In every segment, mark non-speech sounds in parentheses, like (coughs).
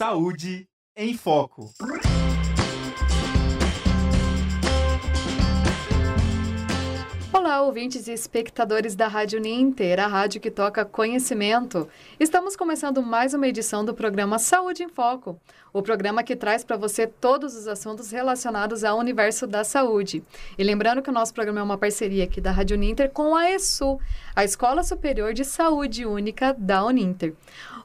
Saúde em Foco. Olá, ouvintes e espectadores da Rádio Ninter, a rádio que toca conhecimento. Estamos começando mais uma edição do programa Saúde em Foco, o programa que traz para você todos os assuntos relacionados ao universo da saúde. E lembrando que o nosso programa é uma parceria aqui da Rádio Ninter com a ESU, a Escola Superior de Saúde Única da Uninter.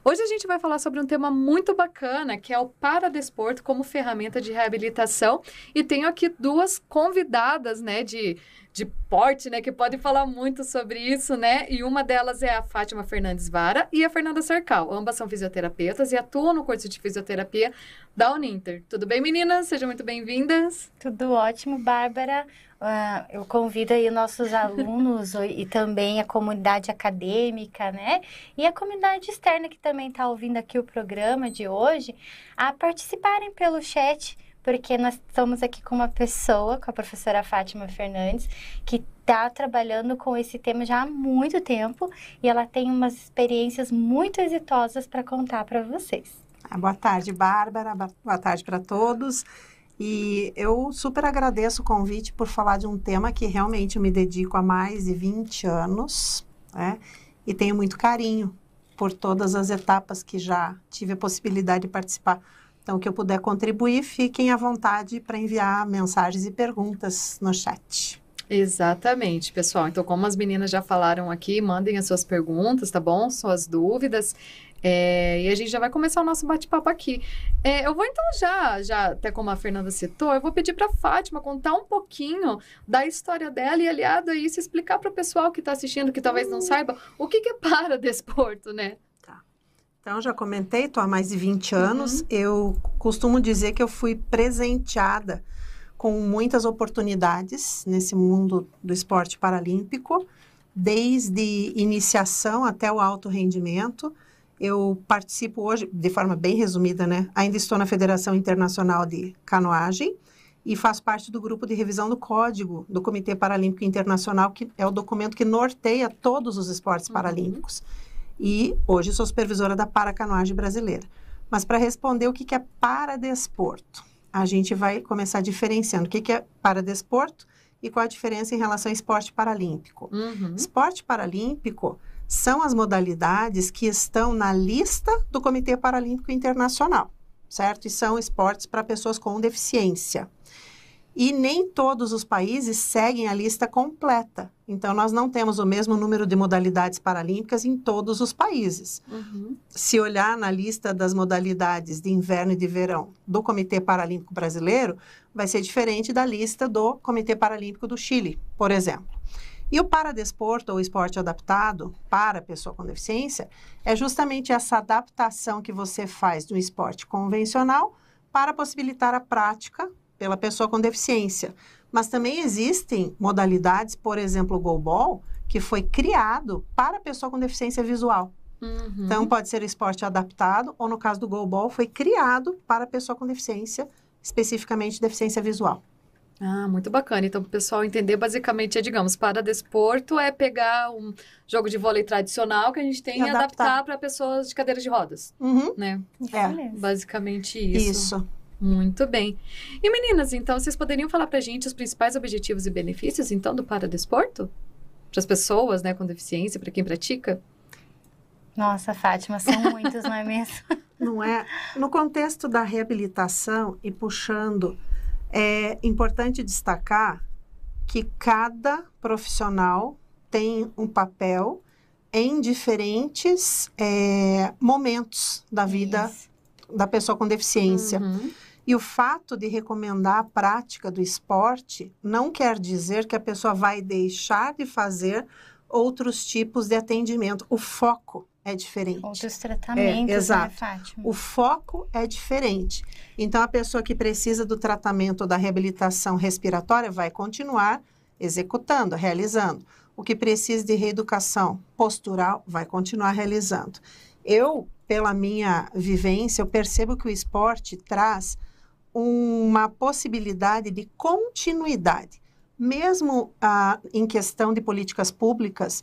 Hoje a gente vai falar sobre um tema muito bacana, que é o paradesporto como ferramenta de reabilitação. E tenho aqui duas convidadas, né, de de porte, né, que podem falar muito sobre isso, né? E uma delas é a Fátima Fernandes Vara e a Fernanda Cercal. Ambas são fisioterapeutas e atuam no curso de fisioterapia da Uninter. Tudo bem, meninas? Sejam muito bem-vindas. Tudo ótimo, Bárbara. Uh, eu convido aí nossos alunos e também a comunidade acadêmica, né? E a comunidade externa que também está ouvindo aqui o programa de hoje, a participarem pelo chat porque nós estamos aqui com uma pessoa, com a professora Fátima Fernandes, que está trabalhando com esse tema já há muito tempo e ela tem umas experiências muito exitosas para contar para vocês. Ah, boa tarde, Bárbara. Boa tarde para todos. E eu super agradeço o convite por falar de um tema que realmente eu me dedico há mais de 20 anos, né? E tenho muito carinho por todas as etapas que já tive a possibilidade de participar então, que eu puder contribuir, fiquem à vontade para enviar mensagens e perguntas no chat. Exatamente, pessoal. Então, como as meninas já falaram aqui, mandem as suas perguntas, tá bom? Suas dúvidas. É, e a gente já vai começar o nosso bate-papo aqui. É, eu vou então já, já até como a Fernanda citou, eu vou pedir para Fátima contar um pouquinho da história dela e aliado a isso explicar para o pessoal que está assistindo, que talvez não saiba, o que, que é para desporto, né? Então, já comentei, estou há mais de 20 anos. Uhum. Eu costumo dizer que eu fui presenteada com muitas oportunidades nesse mundo do esporte paralímpico, desde iniciação até o alto rendimento. Eu participo hoje, de forma bem resumida, né? Ainda estou na Federação Internacional de Canoagem e faço parte do grupo de revisão do Código do Comitê Paralímpico Internacional, que é o documento que norteia todos os esportes uhum. paralímpicos e hoje sou supervisora da Paracanoagem Brasileira. Mas para responder o que, que é paradesporto, a gente vai começar diferenciando o que, que é paradesporto e qual a diferença em relação ao esporte paralímpico. Uhum. Esporte paralímpico são as modalidades que estão na lista do Comitê Paralímpico Internacional, certo? E são esportes para pessoas com deficiência. E nem todos os países seguem a lista completa. Então, nós não temos o mesmo número de modalidades paralímpicas em todos os países. Uhum. Se olhar na lista das modalidades de inverno e de verão do Comitê Paralímpico Brasileiro, vai ser diferente da lista do Comitê Paralímpico do Chile, por exemplo. E o paradesporto, ou esporte adaptado para a pessoa com deficiência, é justamente essa adaptação que você faz do esporte convencional para possibilitar a prática pela pessoa com deficiência. Mas também existem modalidades, por exemplo, o goalball, que foi criado para a pessoa com deficiência visual. Uhum. Então, pode ser esporte adaptado, ou no caso do goalball, foi criado para a pessoa com deficiência, especificamente deficiência visual. Ah, muito bacana. Então, para o pessoal entender, basicamente, é, digamos, para desporto é pegar um jogo de vôlei tradicional que a gente tem e, e adaptar para pessoas de cadeiras de rodas, uhum. né? É. Basicamente isso. Isso. Muito bem. E meninas, então, vocês poderiam falar pra gente os principais objetivos e benefícios, então, do paradesporto? Para as pessoas, né, com deficiência, para quem pratica? Nossa, Fátima, são muitos, não é mesmo? (laughs) Não é? No contexto da reabilitação e puxando, é importante destacar que cada profissional tem um papel em diferentes é, momentos da vida Isso. da pessoa com deficiência. Uhum. E o fato de recomendar a prática do esporte não quer dizer que a pessoa vai deixar de fazer outros tipos de atendimento. O foco é diferente. Outros tratamentos, é, exato. Né, Fátima? O foco é diferente. Então, a pessoa que precisa do tratamento da reabilitação respiratória vai continuar executando, realizando. O que precisa de reeducação postural vai continuar realizando. Eu, pela minha vivência, eu percebo que o esporte traz uma possibilidade de continuidade. Mesmo ah, em questão de políticas públicas,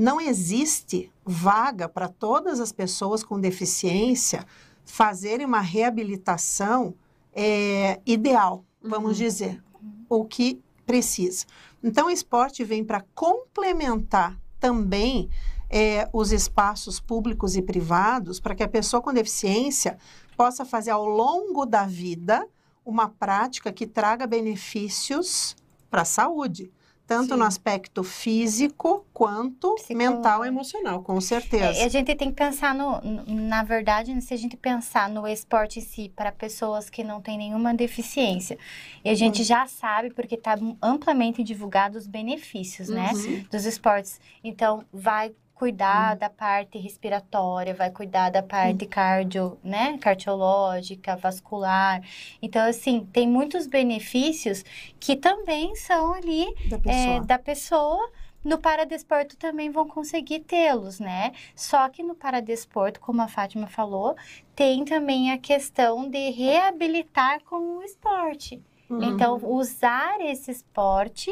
não existe vaga para todas as pessoas com deficiência fazerem uma reabilitação é, ideal, vamos Uhum. dizer, o que precisa. Então, o esporte vem para complementar também é, os espaços públicos e privados para que a pessoa com deficiência possa fazer ao longo da vida uma prática que traga benefícios para a saúde, tanto Sim. no aspecto físico quanto mental e emocional, com certeza. É, a gente tem que pensar no, na verdade, se a gente pensar no esporte em si para pessoas que não têm nenhuma deficiência, e a gente já sabe porque está amplamente divulgado os benefícios, né, Uhum. dos esportes. Então, vai cuidar da parte respiratória, vai cuidar da parte cardio, né, cardiológica, vascular. Então, assim, tem muitos benefícios que também são ali da é, pessoa. da pessoa. No paradesporto também vão conseguir tê-los, né? Só que no paradesporto, como a Fátima falou, tem também a questão de reabilitar com o esporte. Uhum. Então, usar esse esporte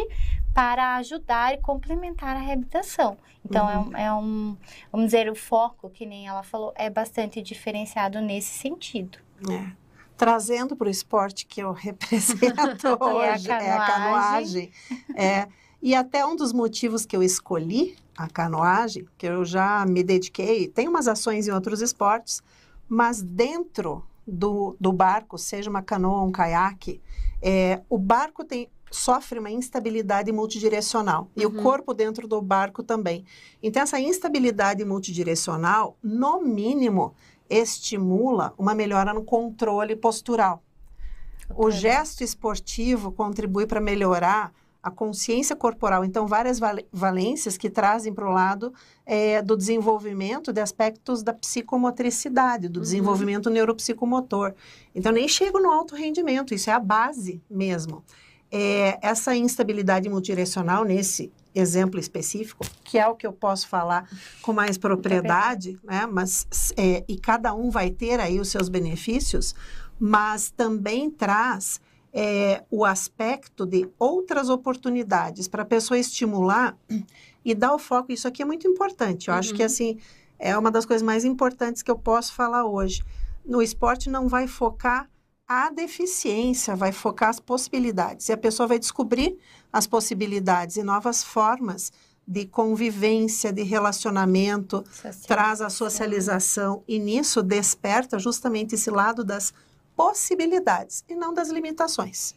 para ajudar e complementar a reabilitação. Então, é, um, é um, vamos dizer, o foco, que nem ela falou, é bastante diferenciado nesse sentido. É. Trazendo para o esporte que eu (laughs) represento (laughs) É a hoje, é a canoagem. É, e até um dos motivos que eu escolhi a canoagem, que eu já me dediquei, tem umas ações em outros esportes, mas dentro do, do barco, seja uma canoa ou um caiaque, é, o barco tem, sofre uma instabilidade multidirecional e o Uhum. corpo dentro do barco também. Então, essa instabilidade multidirecional, no mínimo, estimula uma melhora no controle postural. O gesto esportivo contribui para melhorar a consciência corporal. Então, várias val- valências que trazem para o lado eh, do desenvolvimento de aspectos da psicomotricidade, do Uhum. desenvolvimento neuropsicomotor. Então, nem chego no alto rendimento, isso é a base mesmo. Eh, essa instabilidade multidirecional, nesse exemplo específico, que é o que eu posso falar com mais propriedade, né? Mas, eh, e cada um vai ter aí os seus benefícios, mas também traz é, o aspecto de outras oportunidades para a pessoa estimular e dar o foco. Isso aqui é muito importante. Eu acho que Uhum. assim é uma das coisas mais importantes que eu posso falar hoje. No esporte não vai focar a deficiência, vai focar as possibilidades. E a pessoa vai descobrir as possibilidades e novas formas de convivência, de relacionamento, traz a socialização e nisso desperta justamente esse lado das possibilidades e não das limitações.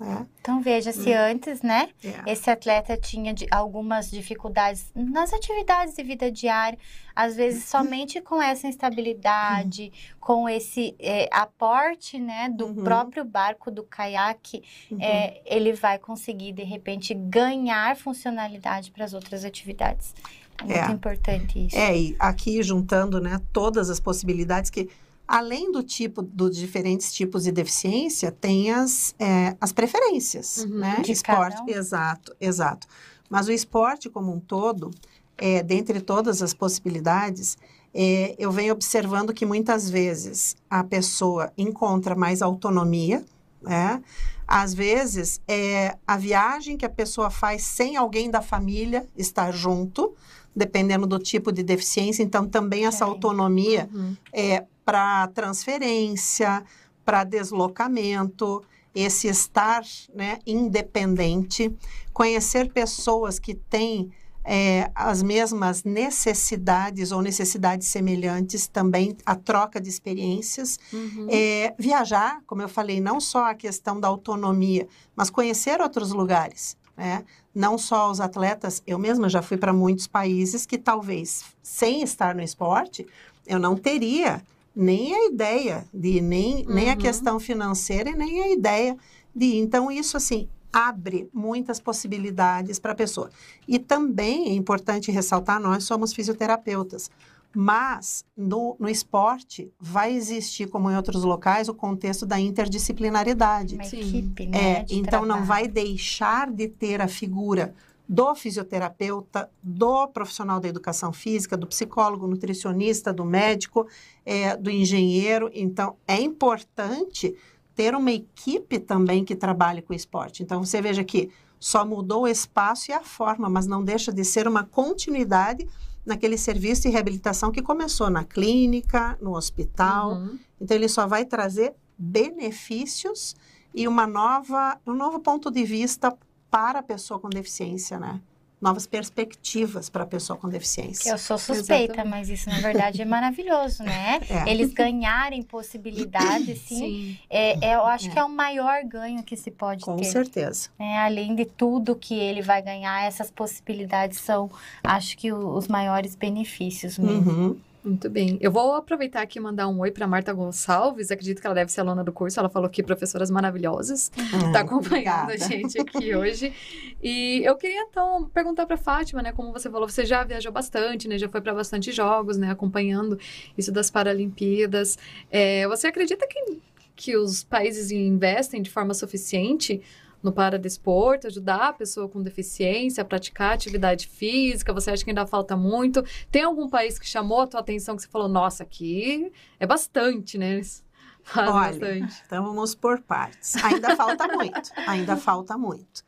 né? Então veja, se antes, né, É. esse atleta tinha de- algumas dificuldades nas atividades de vida diária, às vezes somente com essa instabilidade, com esse é, aporte, né, do Uhum. próprio barco, do caiaque, Uhum. é, ele vai conseguir, de repente, ganhar funcionalidade para as outras atividades. É muito É. importante isso. É, e aqui juntando, né, todas as possibilidades que, além do tipo, dos diferentes tipos de deficiência, tem as, é, as preferências, Uhum. né? De esporte, um. exato, exato. Mas o esporte como um todo, é, dentre todas as possibilidades, é, eu venho observando que muitas vezes a pessoa encontra mais autonomia, né? Às vezes, é, a viagem que a pessoa faz sem alguém da família estar junto, dependendo do tipo de deficiência, então também essa autonomia Uhum. é para transferência, para deslocamento, esse estar né, independente, conhecer pessoas que têm é, as mesmas necessidades ou necessidades semelhantes, também a troca de experiências. Uhum. É, viajar, como eu falei, não só a questão da autonomia, mas conhecer outros lugares. Né? Não só os atletas, eu mesma já fui para muitos países que talvez, sem estar no esporte, eu não teria nem a ideia de nem, nem a Uhum. questão financeira e nem a ideia de. Então, isso assim abre muitas possibilidades para a pessoa. E também é importante ressaltar, nós somos fisioterapeutas, mas no, no esporte vai existir, como em outros locais, o contexto da interdisciplinaridade. Uma Sim. equipe, né? É, então não trabalho. vai deixar de ter a figura do fisioterapeuta, do profissional da educação física, do psicólogo, nutricionista, do médico, é, do engenheiro. Então é importante ter uma equipe também que trabalhe com esporte. Então você veja que só mudou o espaço e a forma, mas não deixa de ser uma continuidade naquele serviço de reabilitação que começou na clínica, no hospital. Uhum. Então, ele só vai trazer benefícios e uma nova, um novo ponto de vista para a pessoa com deficiência, né? Novas perspectivas para a pessoa com deficiência. Eu sou suspeita, Exatamente. mas isso na verdade é maravilhoso, né? (laughs) É. Eles ganharem possibilidades, (coughs) sim. Sim. É, é, eu acho É. que é o maior ganho que se pode Com ter. certeza. né? Além de tudo que ele vai ganhar, essas possibilidades são, acho que, o- os maiores benefícios mesmo. Uhum. Muito bem. Eu vou aproveitar aqui e mandar um oi para Marta Gonçalves. Acredito que ela deve ser aluna do curso. Ela falou que professoras maravilhosas. Está acompanhando a Obrigada. gente aqui (laughs) hoje. E eu queria então perguntar para Fátima, né, como você falou, você já viajou bastante, né, já foi para bastante jogos, né, acompanhando isso das Paralimpíadas. É, você acredita que, que os países investem de forma suficiente no paradesporto, ajudar a pessoa com deficiência a praticar atividade física? Você acha que ainda falta muito? Tem algum país que chamou a tua atenção que você falou, nossa, aqui é bastante, né? (laughs) Faz Olha, bastante. Então vamos por partes. Ainda falta muito, ainda falta muito.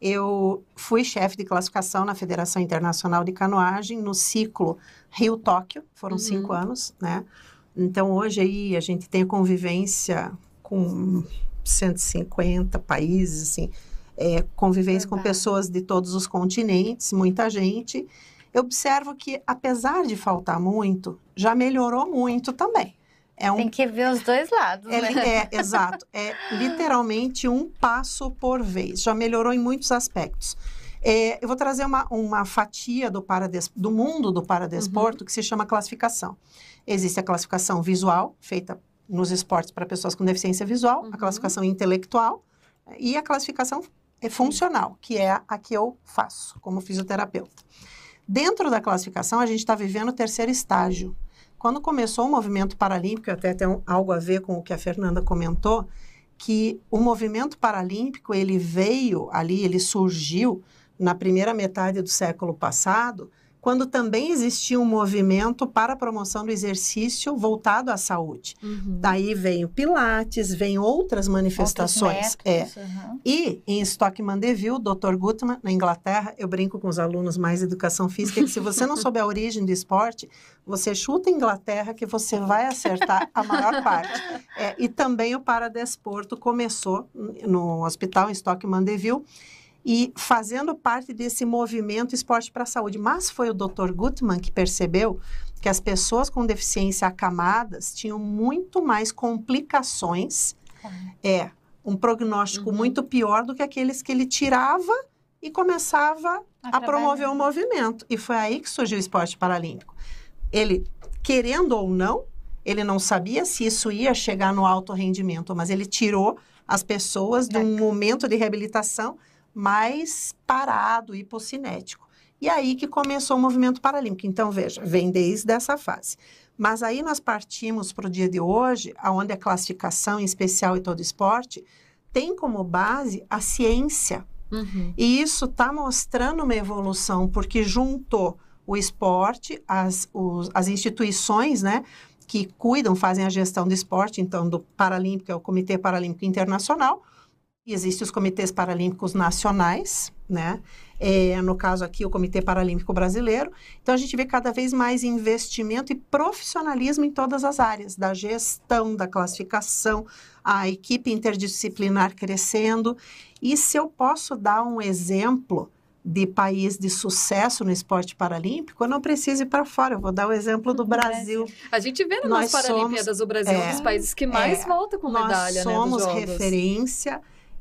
Eu fui chefe de classificação na Federação Internacional de Canoagem no ciclo Rio-Tóquio, foram Uhum. cinco anos, né? Então hoje aí a gente tem convivência com 150 países, assim, é, convivência com pessoas de todos os continentes, muita gente. Eu observo que, apesar de faltar muito, já melhorou muito também. É um Tem que ver os dois lados, é, né? é, exato. É literalmente um passo por vez. Já melhorou em muitos aspectos. É, eu vou trazer uma, uma fatia do, parades, do mundo do paradesporto que se chama classificação. Existe a classificação visual, feita nos esportes para pessoas com deficiência visual, Uhum. a classificação intelectual e a classificação é funcional, que é a que eu faço como fisioterapeuta. Dentro da classificação, a gente está vivendo o terceiro estágio. Quando começou o movimento paralímpico, até tem algo a ver com o que a Fernanda comentou, que o movimento paralímpico ele veio ali, ele surgiu na primeira metade do século passado, quando também existia um movimento para a promoção do exercício voltado à saúde. Uhum. Daí vem o Pilates, vem outras manifestações. É, aham. e em Stockman Deville, Dr. Gutmann, na Inglaterra, eu brinco com os alunos mais de educação física que se você não souber a origem do esporte, você chuta a Inglaterra que você vai acertar a maior parte. É, e também o paradesporto começou no hospital em Stockman Deville e fazendo parte desse movimento esporte para a saúde. Mas foi o Dr. Gutmann que percebeu que as pessoas com deficiência acamadas tinham muito mais complicações é um prognóstico Uhum. muito pior do que aqueles que ele tirava e começava a promover o movimento. E foi aí que surgiu o esporte paralímpico. Ele, querendo ou não, ele não sabia se isso ia chegar no alto rendimento, mas ele tirou as pessoas de um momento de reabilitação mais parado, hipocinético. E aí que começou o movimento paralímpico. Então, veja, vem desde essa fase. Mas aí nós partimos para o dia de hoje, onde a classificação, em especial e todo esporte, tem como base a ciência. Uhum. E isso está mostrando uma evolução, porque juntou o esporte, as, os- as instituições, né, que cuidam, fazem a gestão do esporte, então, do Paralímpico, é o Comitê Paralímpico Internacional, existem os comitês paralímpicos nacionais, né? É, no caso aqui, o Comitê Paralímpico Brasileiro. Então, a gente vê cada vez mais investimento e profissionalismo em todas as áreas, da gestão, da classificação, a equipe interdisciplinar crescendo. E se eu posso dar um exemplo de país de sucesso no esporte paralímpico, eu não preciso ir para fora, eu vou dar o exemplo do (laughs) Brasil. A gente vê nas Nós Paralimpíadas do Brasil um é, dos países que mais é, volta com Nós medalha, né, somos dos jogos.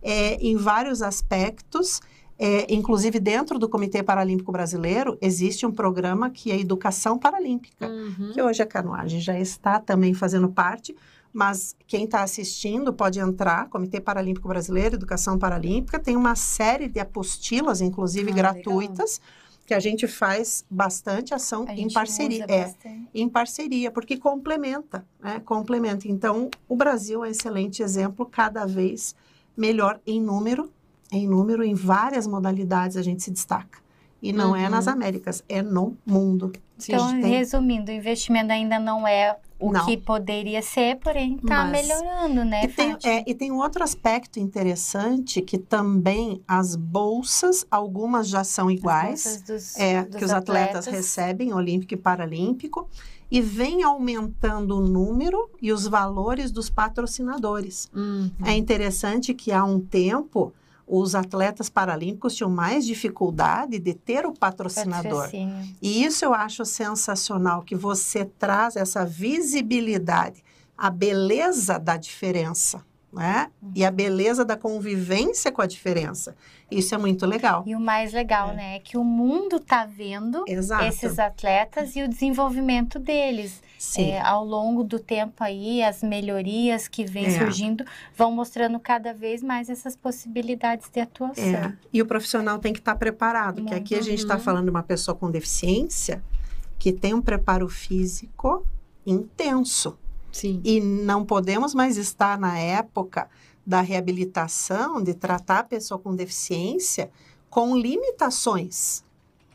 É, em vários aspectos. É, inclusive, dentro do Comitê Paralímpico Brasileiro, existe um programa que é Educação Paralímpica, Uhum. que hoje a canoagem já está também fazendo parte, mas quem está assistindo pode entrar, Comitê Paralímpico Brasileiro, Educação Paralímpica, tem uma série de apostilas, inclusive Ah, gratuitas, que a gente faz bastante ação A em parceria. É, bastante. em parceria, porque complementa, né? Complementa. Então, o Brasil é um excelente exemplo, cada vez melhor em número, em número, em várias modalidades a gente se destaca. E não é nas Uhum. Américas, é no mundo. Então, tem- resumindo, o investimento ainda não é o Não. que poderia ser, porém está melhorando, né, E tem, é, e tem um outro aspecto interessante que também as bolsas, algumas já são As iguais. bolsas dos, É, dos que os atletas, recebem, Olímpico e Paralímpico, e vem aumentando o número e os valores dos patrocinadores. Uhum. É interessante que há um tempo os atletas paralímpicos tinham mais dificuldade de ter o patrocinador. patrocínio. E isso eu acho sensacional, que você traz essa visibilidade, a beleza da diferença, né? E a beleza da convivência com a diferença. Isso é muito legal. E o mais legal, É. né, é que o mundo tá vendo Exato. esses atletas e o desenvolvimento deles. Sim. É, ao longo do tempo aí, as melhorias que vêm É. surgindo vão mostrando cada vez mais essas possibilidades de atuação. É, e o profissional tem que estar preparado, que aqui a gente está Uhum. falando de uma pessoa com deficiência que tem um preparo físico intenso. Sim. E não podemos mais estar na época da reabilitação, de tratar a pessoa com deficiência com limitações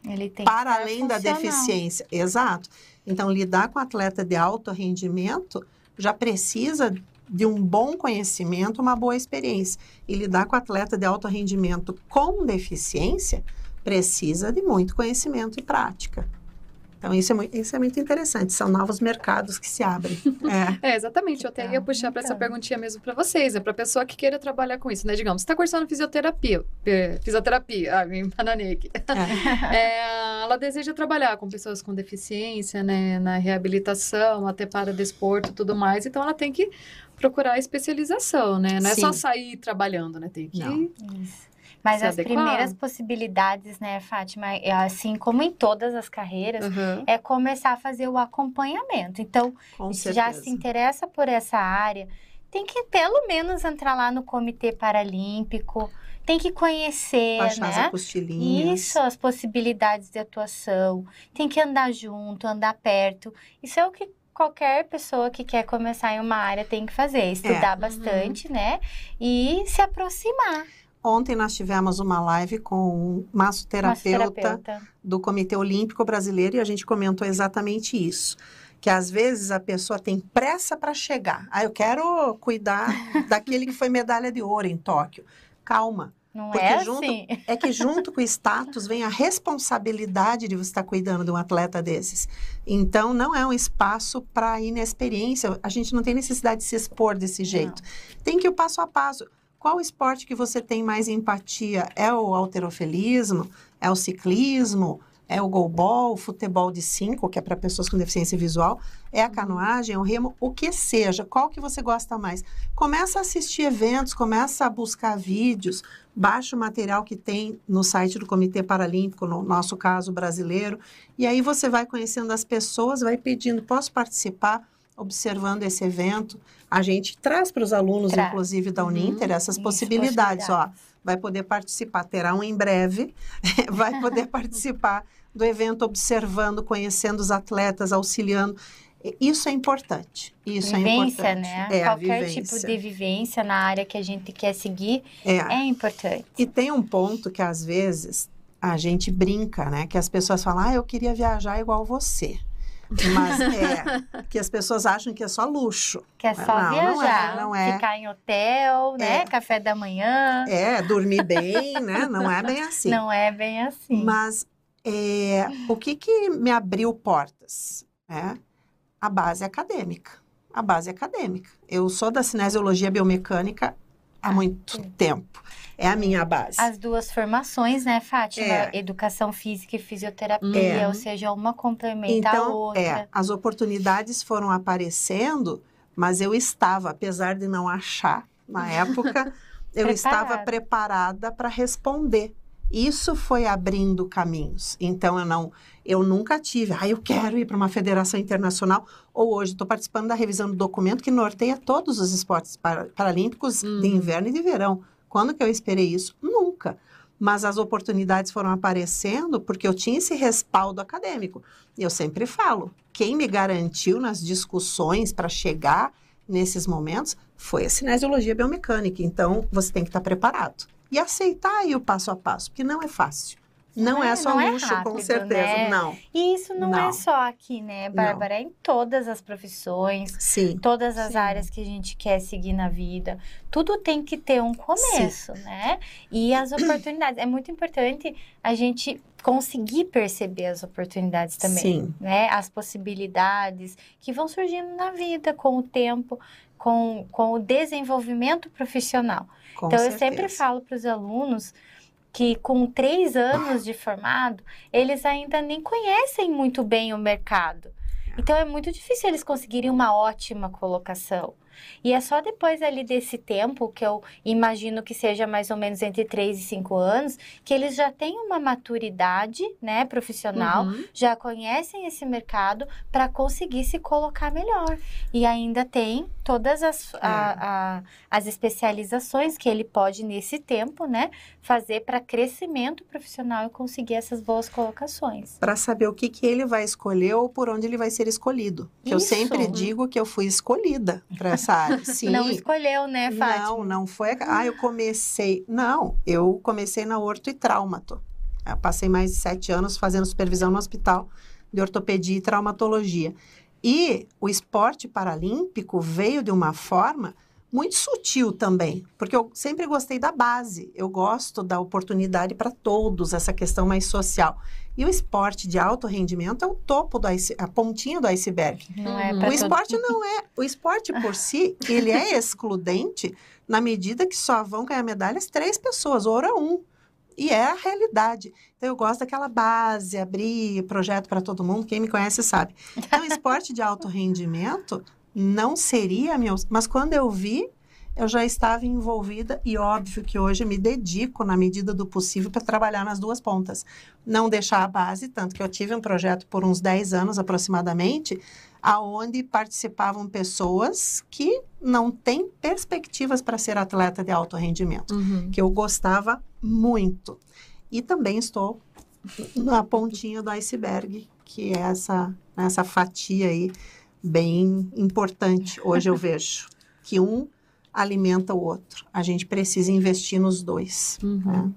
Ele tem que para além da deficiência. Exato. Então, lidar com atleta de alto rendimento já precisa de um bom conhecimento, uma boa experiência. E lidar com atleta de alto rendimento com deficiência precisa de muito conhecimento e prática. Então, isso é, muito, isso é muito interessante. São novos mercados que se abrem. (laughs) É. É, exatamente. Eu até ia puxar para essa perguntinha mesmo para vocês. É para pessoa que queira trabalhar com isso, né? Digamos, você tá cursando fisioterapia. Fisioterapia, ah, me embananei aqui. (laughs) É, ela deseja trabalhar com pessoas com deficiência, né? Na reabilitação, até para desporto e tudo mais. Então, ela tem que procurar especialização, né? Não é só Sim. sair trabalhando, né? Tem que... Não. Isso. Mas as adequar. primeiras possibilidades, né, Fátima, é assim como em todas as carreiras, Aham. é começar a fazer o acompanhamento. Então, se já se interessa por essa área, tem que pelo menos entrar lá no Comitê Paralímpico, tem que conhecer, Baixar as né? apostilinhas. Isso, as possibilidades de atuação, tem que andar junto, andar perto. Isso é o que qualquer pessoa que quer começar em uma área tem que fazer, estudar Uhum. bastante, né? E se aproximar. Ontem nós tivemos uma live com um massoterapeuta Massoterapeuta. do Comitê Olímpico Brasileiro e a gente comentou exatamente isso. Que às vezes a pessoa tem pressa para chegar. Ah, eu quero cuidar (laughs) daquele que foi medalha de ouro em Tóquio. Calma. Não Porque é junto- assim? É que junto com o status vem a responsabilidade de você estar cuidando de um atleta desses. Então, não é um espaço para inexperiência. A gente não tem necessidade de se expor desse jeito. Tem que ir o passo a passo. Qual esporte que você tem mais empatia? É o alterofilismo? É o ciclismo? É o goalball, o futebol de cinco, que é para pessoas com deficiência visual? É a canoagem, é o remo? O que seja, qual que você gosta mais? Começa a assistir eventos, começa a buscar vídeos, baixa o material que tem no site do Comitê Paralímpico, no nosso caso brasileiro, e aí você vai conhecendo as pessoas, vai pedindo, posso participar? Observando esse evento, a gente traz para os alunos, Traz. inclusive da Uhum. Uninter, essas Isso, possibilidades. Ó, vai poder participar, terá um em breve, (laughs) vai poder participar do evento, observando, conhecendo os atletas, auxiliando. Isso é importante. Isso é vivência, importante. né? É, Qualquer tipo de vivência na área que a gente quer seguir É. é importante. E tem um ponto que às vezes a gente brinca, né? Que as pessoas falam, ah, eu queria viajar igual você. Mas (laughs) é que as pessoas acham que é só luxo. Que é só Não, não é, viajar, não é. ficar em hotel, né? É. Café da manhã. É, dormir bem, né? Não é bem assim. Não é bem assim. Mas é, o que, que me abriu portas? né? A base acadêmica. A base acadêmica. Eu sou da cinesiologia biomecânica há muito sim. tempo. É a minha base. As duas formações, né, Fátima? É. Educação física e fisioterapia, É. ou seja, uma complementa a Então, outra. é, as oportunidades foram aparecendo, mas eu estava, apesar de não achar na (laughs) época, eu estava preparada para responder. Isso foi abrindo caminhos. Então eu não, eu nunca tive, ah, eu quero ir para uma federação internacional. Ou hoje estou participando da revisão do documento que norteia todos os esportes para- paralímpicos Hum. de inverno e de verão. Quando que eu esperei isso? Nunca. Mas as oportunidades foram aparecendo porque eu tinha esse respaldo acadêmico. E eu sempre falo, quem me garantiu nas discussões para chegar nesses momentos foi a cinesiologia biomecânica. Então, você tem que estar preparado. E aceitar aí o passo a passo, porque não é fácil. Não é, é- só não é luxo, com rápido, certeza. né? Não. E isso não, Não. é só aqui, né, Bárbara? É em todas as profissões, Sim. todas as Sim. áreas que a gente quer seguir na vida. Tudo tem que ter um começo, né? E as oportunidades. É muito importante a gente conseguir perceber as oportunidades também. Sim. Né? As possibilidades que vão surgindo na vida com o tempo, com, com o desenvolvimento profissional. Com então, eu certeza. sempre falo para os alunos que com três anos de formado, eles ainda nem conhecem muito bem o mercado. Então, é muito difícil eles conseguirem uma ótima colocação. E é só depois ali desse tempo, que eu imagino que seja mais ou menos entre 3 e 5 anos, que eles já têm uma maturidade, né, profissional, Uhum. já conhecem esse mercado para conseguir se colocar melhor. E ainda tem todas as, É. a- a- as especializações que ele pode, nesse tempo, né, fazer para crescimento profissional e conseguir essas boas colocações. Para saber o que, que ele vai escolher ou por onde ele vai ser escolhido. Que eu sempre digo que eu fui escolhida para essa área. (laughs) Sim. Não escolheu, né, Fátima? Não, não foi. Ah, eu comecei. Não, eu comecei na orto e traumato. Eu passei mais de sete anos fazendo supervisão no hospital de ortopedia e traumatologia. E o esporte paralímpico veio de uma forma muito sutil também, porque eu sempre gostei da base. Eu gosto da oportunidade para todos, essa questão mais social. E o esporte de alto rendimento é o topo do ice, a pontinha do iceberg. Não é Uhum. O todo- esporte não é. O esporte por si, ele é (laughs) excludente na medida que só vão ganhar medalhas três pessoas, ouro é um. E é a realidade. Então, eu gosto daquela base, abrir projeto para todo mundo. Quem me conhece sabe. Então, (laughs) esporte de alto rendimento não seria meu. Mas quando eu vi, eu já estava envolvida e óbvio que hoje me dedico na medida do possível para trabalhar nas duas pontas. Não deixar a base, tanto que eu tive um projeto por uns 10 anos aproximadamente, aonde participavam pessoas que não têm perspectivas para ser atleta de alto rendimento, Uhum. que eu gostava muito. E também estou na pontinha do iceberg, que é essa, essa fatia aí bem importante. Hoje eu vejo que um alimenta o outro. A gente precisa investir nos dois. Uhum. né?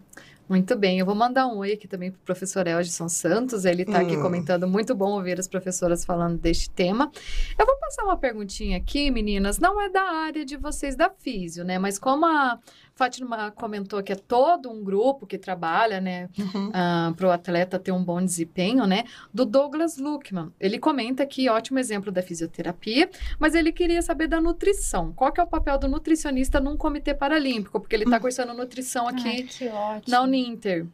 Muito bem, eu vou mandar um oi aqui também para o professor Elgson Santos, ele está aqui Hum. comentando, muito bom ouvir as professoras falando deste tema. Eu vou passar uma perguntinha aqui, meninas, não é da área de vocês da Físio, né, mas como a Fátima comentou que é todo um grupo que trabalha, né, Uhum. para o atleta ter um bom desempenho, né? Do Douglas Luckman. Ele comenta aqui, ótimo exemplo da fisioterapia, mas ele queria saber da nutrição. Qual que é o papel do nutricionista num comitê paralímpico? Porque ele está cursando nutrição Ai, aqui que ótimo. na Uninter.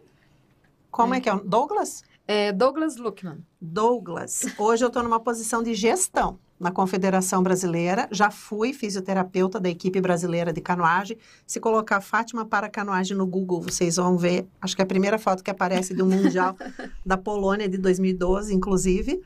Como é que é? Douglas? É Douglas Luckman. Douglas. Hoje eu estou numa posição de gestão na Confederação Brasileira. Já fui fisioterapeuta da equipe brasileira de canoagem. Se colocar Fátima para canoagem no Google, vocês vão ver. Acho que é a primeira foto que aparece do Mundial (laughs) da Polônia de 2012, inclusive.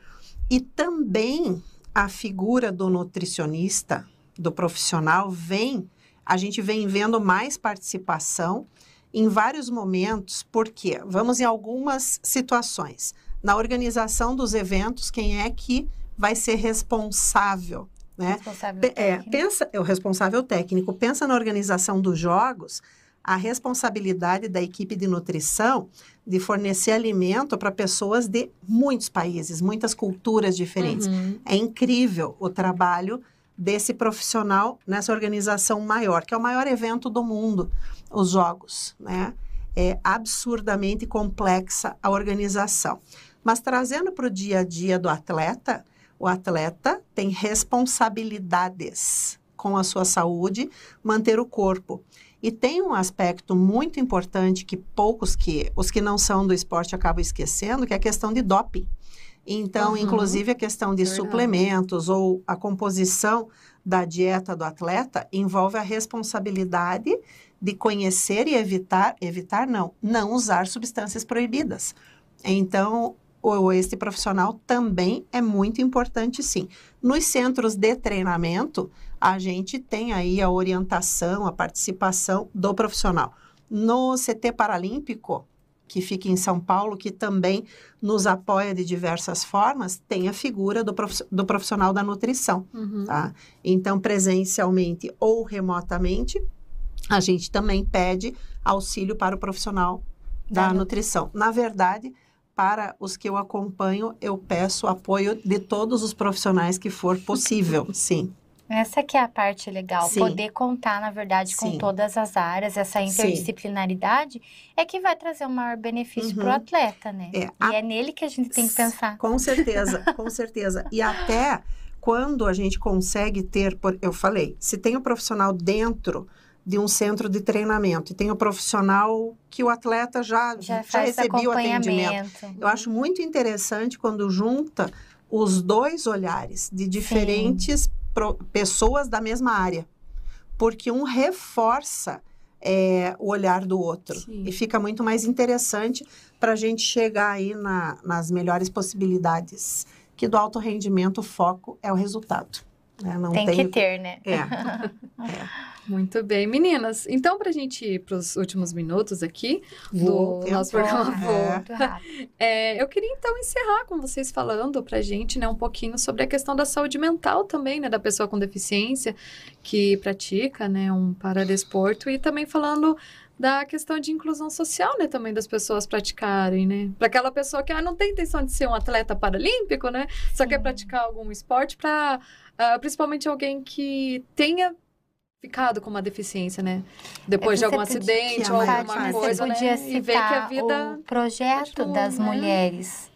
E também a figura do nutricionista, do profissional, vem. A gente vem vendo mais participação em vários momentos, porque vamos em algumas situações. Na organização dos eventos, quem é que vai ser responsável, né? Responsável É, técnico. pensa, é o responsável técnico, pensa na organização dos jogos, a responsabilidade da equipe de nutrição de fornecer alimento para pessoas de muitos países, muitas culturas diferentes. Uhum. É incrível o trabalho desse profissional nessa organização maior, que é o maior evento do mundo, os Jogos, né? É absurdamente complexa a organização. Mas trazendo para o dia a dia do atleta, o atleta tem responsabilidades com a sua saúde, manter o corpo. E tem um aspecto muito importante que poucos que os que não são do esporte acabam esquecendo, que é a questão de doping. Então, Uhum. inclusive a questão de Verdade. suplementos ou a composição da dieta do atleta envolve a responsabilidade de conhecer e evitar, evitar não, não usar substâncias proibidas. Então, o, este profissional também é muito importante, sim. Nos centros de treinamento, a gente tem aí a orientação, a participação do profissional. No CT Paralímpico, que fica em São Paulo, que também nos apoia de diversas formas, tem a figura do, prof, do profissional da nutrição, Uhum. tá? Então, presencialmente ou remotamente, a gente também pede auxílio para o profissional da Da nu- nutrição. Na verdade, para os que eu acompanho, eu peço apoio de todos os profissionais que for possível, (laughs) sim. Essa que é a parte legal, Sim. poder contar, na verdade, com Sim. todas as áreas, essa interdisciplinaridade é que vai trazer o maior benefício para o Uhum. atleta, né? É, E a- é nele que a gente tem que pensar. Com certeza, (laughs) com certeza. E até quando a gente consegue ter, por- eu falei, se tem o profissional dentro de um centro de treinamento e tem o profissional que o atleta já, Já já, recebia o atendimento. Eu acho muito interessante quando junta os dois olhares de diferentes pro- pessoas da mesma área, porque um reforça é, o olhar do outro Sim. e fica muito mais interessante para a gente chegar aí na- nas melhores possibilidades. Que do alto rendimento o foco é o resultado. Né? Não Tem que ter, né? É, (laughs) Muito bem, meninas. Então, para a gente ir para os últimos minutos aqui Voou o do nosso programa É. É, eu queria então encerrar com vocês falando pra gente, né, um pouquinho sobre a questão da saúde mental também, né, da pessoa com deficiência que pratica, né, um paradesporto e também falando da questão de inclusão social, né, também das pessoas praticarem, né, para aquela pessoa que ah, não tem intenção de ser um atleta paralímpico, né, só quer Sim. praticar algum esporte para principalmente alguém que tenha ficado com uma deficiência, né, depois de Você algum podia- acidente que ou alguma parte- coisa, você né, podia e ver que a vida o projeto das né? mulheres.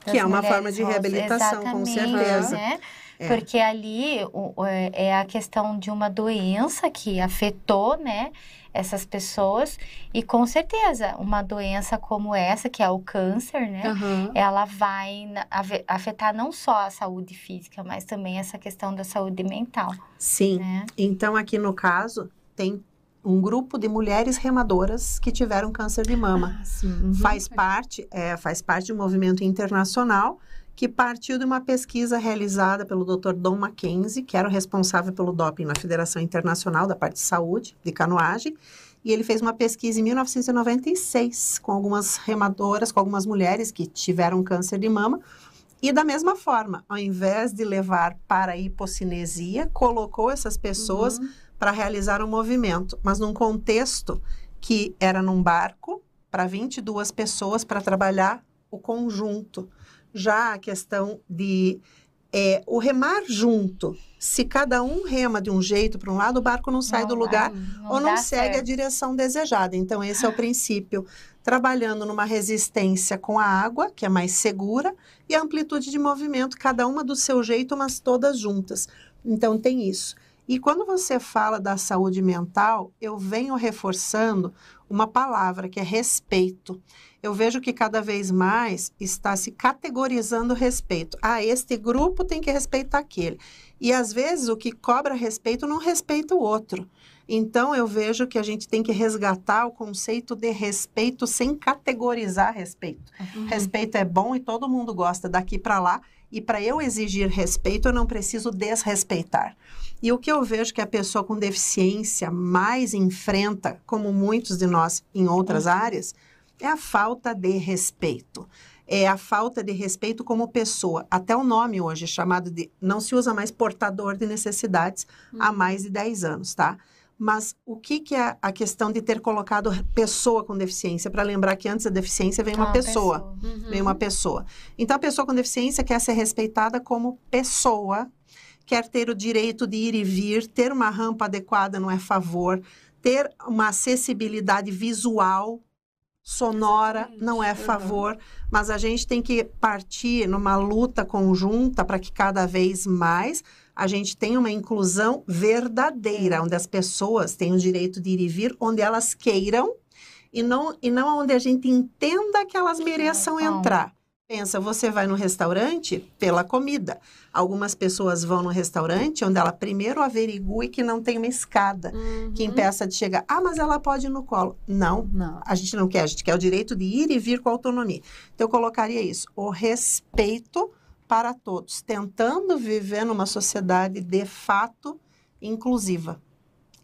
Que das é uma forma de reabilitação, com certeza. né? É. Porque ali é é a questão de uma doença que afetou, né, essas pessoas. E com certeza, uma doença como essa, que é o câncer, né? Aham. Ela vai afetar não só a saúde física, mas também essa questão da saúde mental, sim. né? Então, aqui no caso, tem um grupo de mulheres remadoras que tiveram câncer de mama. Ah, sim. Uhum. Faz parte, é, faz parte de um movimento internacional que partiu de uma pesquisa realizada pelo Dr. Don Mackenzie, que era o responsável pelo doping na Federação Internacional da parte de saúde de canoagem, e ele fez uma pesquisa em 1996 com algumas remadoras, com algumas mulheres que tiveram câncer de mama, e da mesma forma, ao invés de levar para a hipocinesia, colocou essas pessoas Uhum. para realizar um movimento, mas num contexto que era num barco para 22 pessoas para trabalhar o conjunto. Já a questão de é, o remar junto, se cada um rema de um jeito para um lado, o barco não sai Não do lugar ou não dá segue a certo. direção desejada. Então, esse é o princípio. Trabalhando numa resistência com a água, que é mais segura, e a amplitude de movimento, cada uma do seu jeito, mas todas juntas. Então, tem isso. E quando você fala da saúde mental, eu venho reforçando uma palavra que é respeito. Eu vejo que cada vez mais está se categorizando respeito. Ah, este grupo tem que respeitar aquele. E às vezes o que cobra respeito não respeita o outro. Então eu vejo que a gente tem que resgatar o conceito de respeito sem categorizar respeito. Uhum. Respeito é bom e todo mundo gosta daqui para lá. E para eu exigir respeito, eu não preciso desrespeitar. E o que eu vejo que a pessoa com deficiência mais enfrenta, como muitos de nós em outras áreas, é a falta de respeito. É a falta de respeito como pessoa. Até o nome hoje é chamado de. Não se usa mais portador de necessidades há mais de 10 anos, tá? Mas o que, que é a questão de ter colocado pessoa com deficiência? Para lembrar que antes da deficiência vem uma Uma pessoa Uhum. vem uma pessoa. Então, a pessoa com deficiência quer ser respeitada como pessoa, quer ter o direito de ir e vir, ter uma rampa adequada não é favor, ter uma acessibilidade visual, sonora Exatamente, não é uhum. favor, mas a gente tem que partir numa luta conjunta para que cada vez mais a gente tenha uma inclusão verdadeira, onde as pessoas têm o direito de ir e vir onde elas queiram e não, e não onde a gente entenda que elas mereçam entrar. Pensa, você vai no restaurante pela comida. Algumas pessoas vão no restaurante onde ela primeiro averigue que não tem uma escada que Uhum. impeça de chegar. Ah, mas ela pode ir no colo. Não, Não. a gente não quer, a gente quer o direito de ir e vir com autonomia. Então, eu colocaria isso, o respeito para todos, tentando viver numa sociedade de fato inclusiva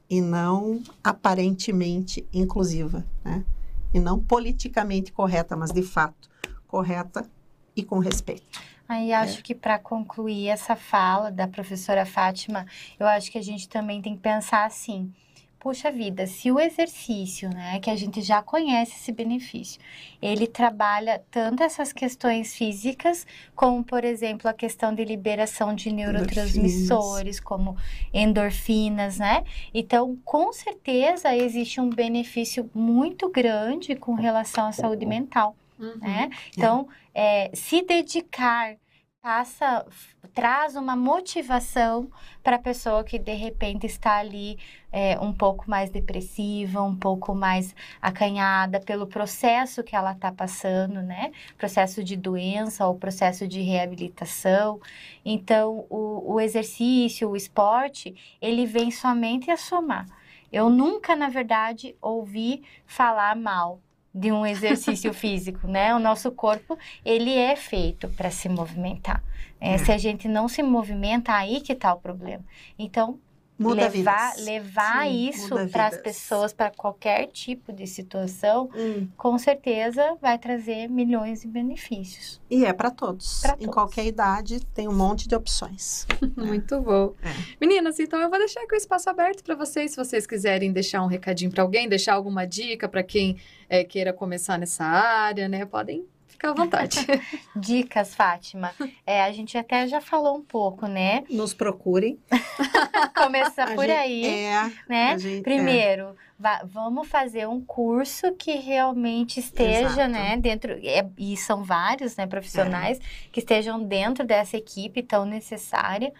e não aparentemente inclusiva, né? E não politicamente correta, mas de fato correta e com respeito. Aí acho que para concluir essa fala da professora Fátima, eu acho que a gente também tem que pensar assim, puxa vida, se o exercício, né, que a gente já conhece esse benefício, ele trabalha tanto essas questões físicas, como, por exemplo, a questão de liberação de neurotransmissores, como endorfinas, né? Então, com certeza, existe um benefício muito grande com relação à saúde mental, Uhum. né? Então, é, se dedicar passa traz uma motivação para a pessoa que de repente está ali é, um pouco mais depressiva, um pouco mais acanhada pelo processo que ela está passando, né? Processo de doença ou processo de reabilitação. Então, o, o exercício, o esporte, ele vem somente a somar. Eu nunca, na verdade, ouvi falar mal de um exercício físico, né? O nosso corpo, ele é feito para se movimentar. É, Se a gente não se movimenta, aí que está o problema. Então, Muda levar, vidas. levar Sim, isso para as pessoas, para qualquer tipo de situação, Hum, com certeza vai trazer milhões de benefícios. E é para todos. Pra Em todos. qualquer idade tem um monte de opções. (laughs) Muito bom. É. Meninas, então eu vou deixar aqui o espaço aberto para vocês, se vocês quiserem deixar um recadinho para alguém, deixar alguma dica para quem é, queira começar nessa área, né? Podem ficar à vontade. (laughs) Dicas, Fátima. É, a gente até já falou um pouco, né? Nos procurem. (laughs) Começa A por gente- aí. É, né? gente- é. Primeiro, va- vamos fazer um curso que realmente esteja, Exato. né, dentro, é, e são vários, né, profissionais É. que estejam dentro dessa equipe tão necessária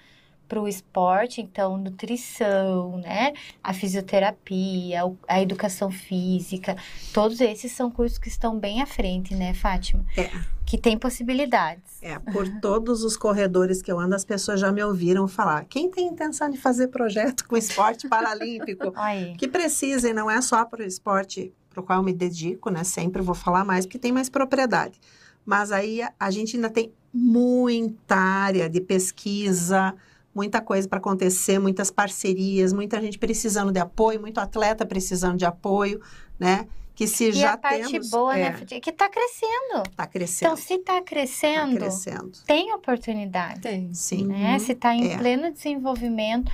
para o esporte, então, nutrição, né, a fisioterapia, a educação física, todos esses são cursos que estão bem à frente, né, Fátima? É. Que tem possibilidades. É, por todos os corredores que eu ando, as pessoas já me ouviram falar. Quem tem intenção de fazer projeto com esporte paralímpico, (laughs) que precisem, não é só para o esporte para o qual eu me dedico, né? Sempre vou falar mais, porque tem mais propriedade. Mas aí a, a gente ainda tem muita área de pesquisa, muita coisa para acontecer, muitas parcerias, muita gente precisando de apoio, muito atleta precisando de apoio, né? Que se E já a parte temos, boa, é, né, que está crescendo. tá crescendo, Então, se está tá crescendo, crescendo. tem oportunidade. Tem. Sim. né? Uhum. Se está em É. pleno desenvolvimento,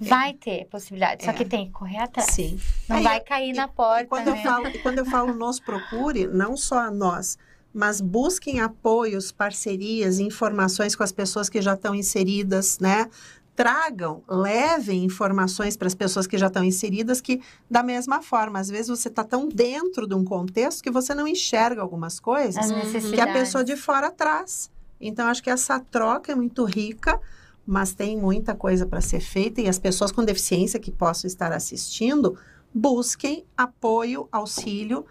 vai ter possibilidade. Só É. que tem que correr atrás. Sim. Não É, vai e- cair e- na E porta, quando, eu né? falo, e quando eu falo (laughs) nos procure, não só a nós, mas busquem apoios, parcerias, informações com as pessoas que já estão inseridas, né? Tragam, levem informações para as pessoas que já estão inseridas, que da mesma forma, às vezes você está tão dentro de um contexto que você não enxerga algumas coisas que a pessoa de fora traz. Então, acho que essa troca é muito rica, mas tem muita coisa para ser feita e as pessoas com deficiência que possam estar assistindo, busquem apoio, auxílio.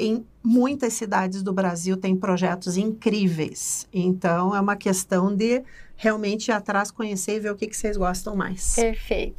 Em muitas cidades do Brasil tem projetos incríveis. Então, é uma questão de realmente ir atrás, conhecer e ver o que, que vocês gostam mais. Perfeito.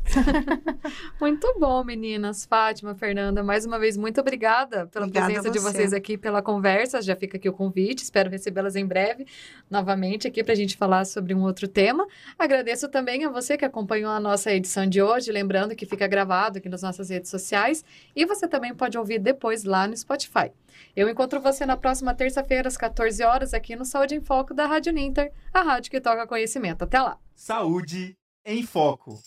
(laughs) Muito bom, meninas. Fátima, Fernanda, mais uma vez, muito obrigada pela Obrigada presença de você. vocês aqui, pela conversa. Já fica aqui o convite, espero recebê-las em breve, novamente, aqui para a gente falar sobre um outro tema. Agradeço também a você que acompanhou a nossa edição de hoje, lembrando que fica gravado aqui nas nossas redes sociais e você também pode ouvir depois lá no Spotify. Eu encontro você na próxima terça-feira, às 14 horas, aqui no Saúde em Foco da Rádio Ninter, a rádio que toca conhecimento. Até lá! Saúde em Foco.